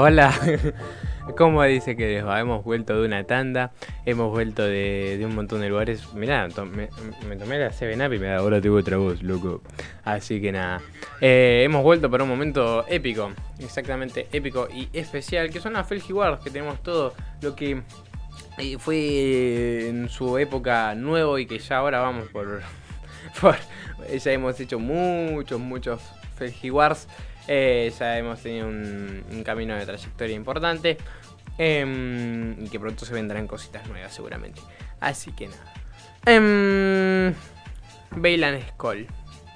Hola, ¿cómo dice que les va? Hemos vuelto de una tanda, hemos vuelto de, un montón de lugares. Mirá, me, tomé la 7-Up y me ahora tengo otra voz, loco. Así que nada, eh, hemos vuelto para un momento épico, exactamente épico y especial, que son las Felgi que tenemos todo lo que eh, fue en su época nuevo y que ya ahora vamos por... por ya hemos hecho muchos, muchos Felgi. Eh, ya hemos tenido un, camino de trayectoria importante. Em, y que pronto se vendrán cositas nuevas seguramente. Así que nada. Eh, Bailan Skull.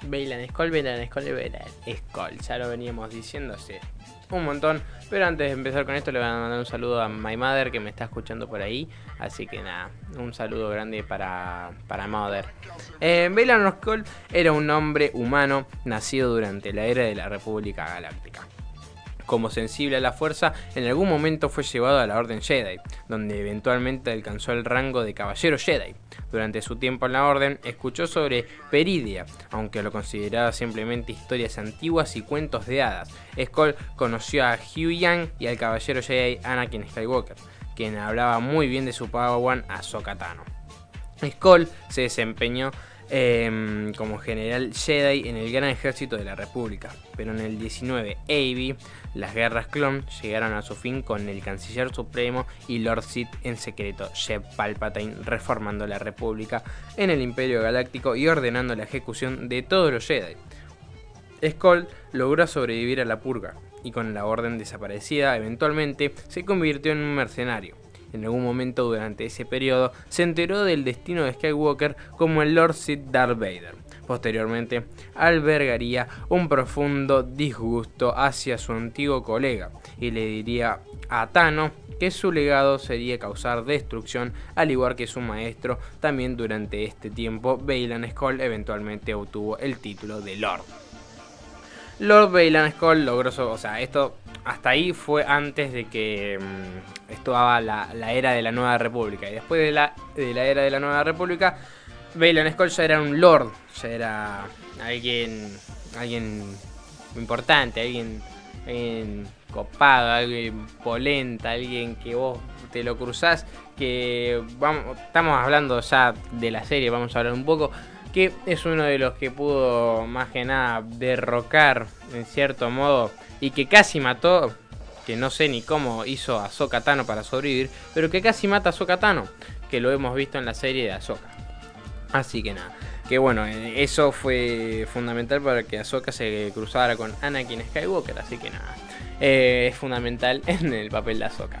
Bailan Skull, Bailan Skull, Bailan Skull. Ya lo veníamos diciendo hace un montón. Pero antes de empezar con esto, le voy a mandar un saludo a My Mother que me está escuchando por ahí. Así que nada, un saludo grande para, para Mother. Eh, Bailan Skull era un hombre humano nacido durante la era de la República Galáctica como sensible a la fuerza, en algún momento fue llevado a la Orden Jedi, donde eventualmente alcanzó el rango de Caballero Jedi. Durante su tiempo en la Orden, escuchó sobre Peridia, aunque lo consideraba simplemente historias antiguas y cuentos de hadas. Skull conoció a Hugh Yang y al Caballero Jedi Anakin Skywalker, quien hablaba muy bien de su Padawan Ahsoka Tano. Skull se desempeñó Em, como general Jedi en el Gran Ejército de la República. Pero en el 19 AB, las guerras clon llegaron a su fin con el Canciller Supremo y Lord Sith en secreto, Jeb Palpatine, reformando la República en el Imperio Galáctico y ordenando la ejecución de todos los Jedi. Skull logró sobrevivir a la purga y con la orden desaparecida eventualmente se convirtió en un mercenario en algún momento durante ese periodo, se enteró del destino de Skywalker como el Lord Sith Darth Vader. Posteriormente, albergaría un profundo disgusto hacia su antiguo colega y le diría a Tano que su legado sería causar destrucción, al igual que su maestro. También durante este tiempo, Bailan Skull eventualmente obtuvo el título de Lord. Lord Bailan Skull logró, o sea, esto hasta ahí fue antes de que mm, estaba la, era de la Nueva República. Y después de la, de la era de la Nueva República, Bailan Skull ya era un lord, ya era alguien, alguien importante, alguien, alguien copado, alguien polenta, alguien que vos te lo cruzás, que vamos, estamos hablando ya de la serie, vamos a hablar un poco, que es uno de los que pudo más que nada derrocar en cierto modo y que casi mató, que no sé ni cómo hizo a Tano para sobrevivir, pero que casi mata a Sokatano, que lo hemos visto en la serie de Ahsoka. Así que nada, que bueno, eh, eso fue fundamental para que Ahsoka se cruzara con Anakin Skywalker, así que nada, eh, es fundamental en el papel de Ahsoka.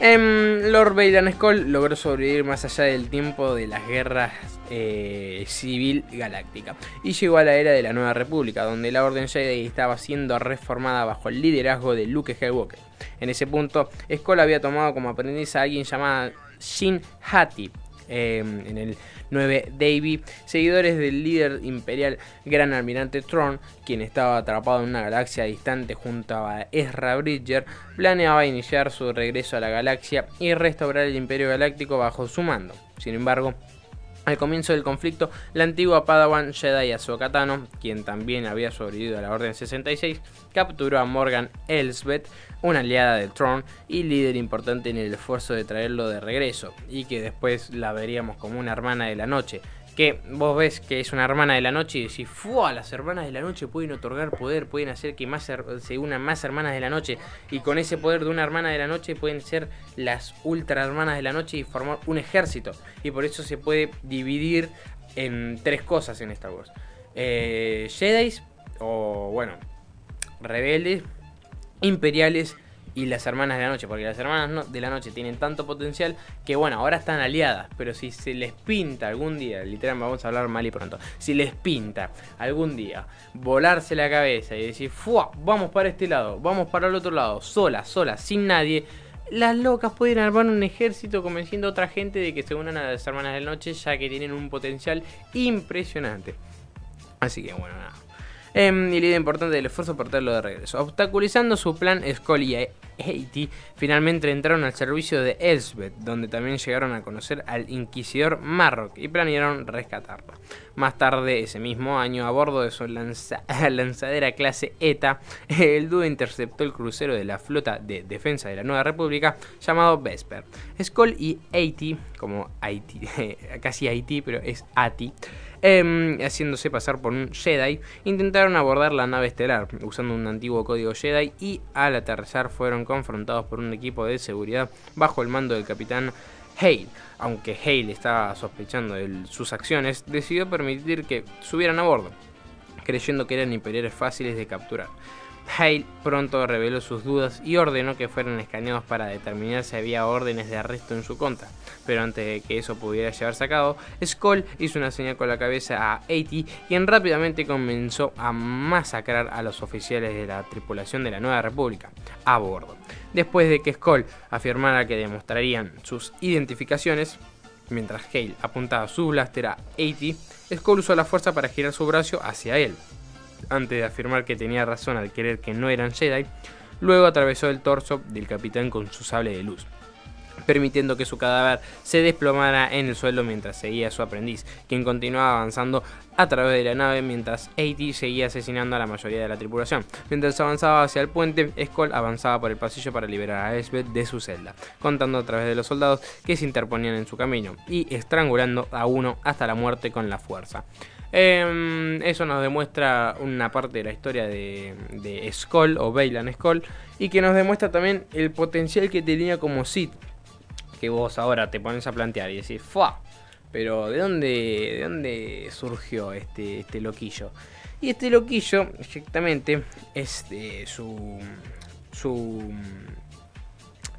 Em, Lord Vader Skull logró sobrevivir más allá del tiempo de las guerras eh, civil galáctica y llegó a la era de la Nueva República, donde la Orden Jedi estaba siendo reformada bajo el liderazgo de Luke Skywalker. En ese punto, Skull había tomado como aprendiz a alguien llamado Shin Hati. Em, en el 9 Davy, seguidores del líder imperial Gran Almirante Tron, quien estaba atrapado en una galaxia distante junto a Ezra Bridger, planeaba iniciar su regreso a la galaxia y restaurar el Imperio Galáctico bajo su mando. Sin embargo, al comienzo del conflicto, la antigua Padawan Jedi Ahsoka quien también había sobrevivido a la Orden 66, capturó a Morgan Elsbeth, una aliada de Tron y líder importante en el esfuerzo de traerlo de regreso, y que después la veríamos como una hermana de la noche, que vos ves que es una hermana de la noche y decís, ¡fua! Las hermanas de la noche pueden otorgar poder, pueden hacer que más se unan más hermanas de la noche. Y con ese poder de una hermana de la noche pueden ser las ultra hermanas de la noche y formar un ejército. Y por eso se puede dividir en tres cosas en Star Wars. Eh, Jedi, o bueno, rebeldes, imperiales y las hermanas de la noche, porque las hermanas de la noche tienen tanto potencial que bueno, ahora están aliadas, pero si se les pinta algún día, literalmente vamos a hablar mal y pronto, si les pinta algún día volarse la cabeza y decir, ¡fua! Vamos para este lado, vamos para el otro lado, sola, sola, sin nadie. Las locas pueden armar un ejército convenciendo a otra gente de que se unan a las hermanas de la noche ya que tienen un potencial impresionante. Así que bueno, nada. em, y la idea importante del esfuerzo por traerlo de regreso. Obstaculizando su plan, Skull Haiti finalmente entraron al servicio de Elsbeth, donde también llegaron a conocer al inquisidor Marrock y planearon rescatarlo. Más tarde, ese mismo año, a bordo de su lanzadera clase ETA, el dúo interceptó el crucero de la flota de defensa de la Nueva República llamado Vesper. Skull y Haiti, como Haiti, casi Haiti, pero es Ati, Em, haciéndose pasar por un Jedi, intentaron abordar la nave estelar usando un antiguo código Jedi y al aterrizar fueron confrontados por un equipo de seguridad bajo el mando del capitán Hale. Aunque Hale estaba sospechando de sus acciones, decidió permitir que subieran a bordo, creyendo que eran imperiales fáciles de capturar. Hale pronto reveló sus dudas y ordenó que fueran escaneados para determinar si había órdenes de arresto en su contra. Pero antes de que eso pudiera llevarse a cabo, Skoll hizo una señal con la cabeza a A.T. quien rápidamente comenzó a masacrar a los oficiales de la tripulación de la Nueva República a bordo. Después de que Skoll afirmara que demostrarían sus identificaciones, mientras Hale apuntaba su blaster a A.T., Skoll usó la fuerza para girar su brazo hacia él antes de afirmar que tenía razón al creer que no eran Jedi, luego atravesó el torso del capitán con su sable de luz permitiendo que su cadáver se desplomara en el suelo mientras seguía su aprendiz, quien continuaba avanzando a través de la nave mientras A.T. seguía asesinando a la mayoría de la tripulación. Mientras avanzaba hacia el puente, Skoll avanzaba por el pasillo para liberar a Elsbeth de su celda, contando a través de los soldados que se interponían en su camino y estrangulando a uno hasta la muerte con la fuerza. Em, eso nos demuestra una parte de la historia de, de o Bailan Skoll y que nos demuestra también el potencial que tenía como Sith. Que vos ahora te pones a plantear y decís, ¡fua! Pero ¿de dónde, de dónde surgió este, este loquillo? Y este loquillo, exactamente, es su, su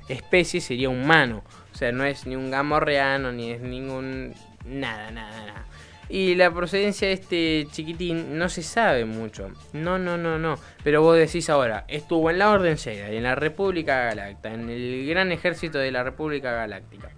especie sería humano. O sea, no es ni un gamorreano, ni es ningún... Nada, nada, nada. Y la procedencia de este chiquitín no se sabe mucho. No, no, no, no. Pero vos decís ahora, estuvo en la Orden Jedi, en la República Galáctica, en el gran ejército de la República Galáctica,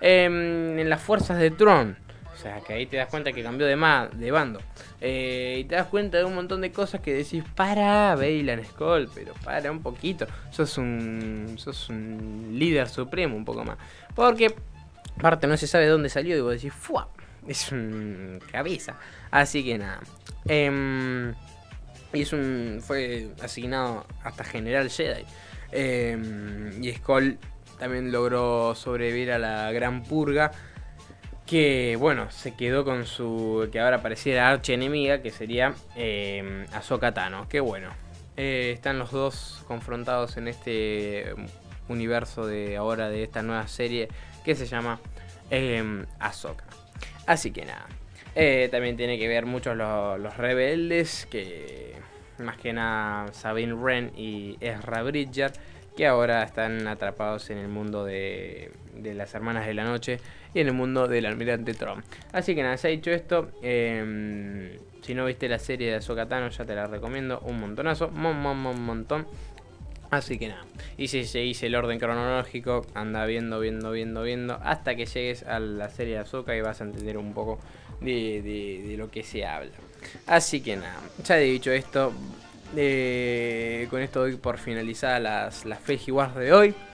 em, en las fuerzas de Tron. O sea, que ahí te das cuenta que cambió de, de bando. Eh, y te das cuenta de un montón de cosas que decís, para, Bailan Skull, pero para un poquito. Sos un, sos un líder supremo un poco más. Porque, aparte, no se sabe de dónde salió y vos decís, ¡fua! Es un cabeza. Así que nada. Y es un. fue asignado hasta General Jedi. Em, y Skull también logró sobrevivir a la Gran Purga. Que bueno, se quedó con su. que ahora pareciera archi enemiga, que sería eh, Ahsoka Tano. Que bueno. Eh, están los dos confrontados en este universo de ahora de esta nueva serie que se llama eh, Ahsoka. Así que nada. Eh, también tiene que ver mucho los, rebeldes, que más que nada Sabine Wren y Ezra Bridger, que ahora están atrapados en el mundo de, las Hermanas de la Noche y en el mundo del Almirante Tron. Así que nada, se ha dicho esto. Em, si no viste la serie de Azokatano, ya te la recomiendo un montonazo, mon, mon, mon, montón. Así que nada, y si seguís el orden cronológico, anda viendo, viendo, viendo, viendo, hasta que llegues a la serie de Azoka y vas a entender un poco de, lo que se habla. Así que nada, ya he dicho esto, eh, con esto doy por finalizada las, las Wars de hoy.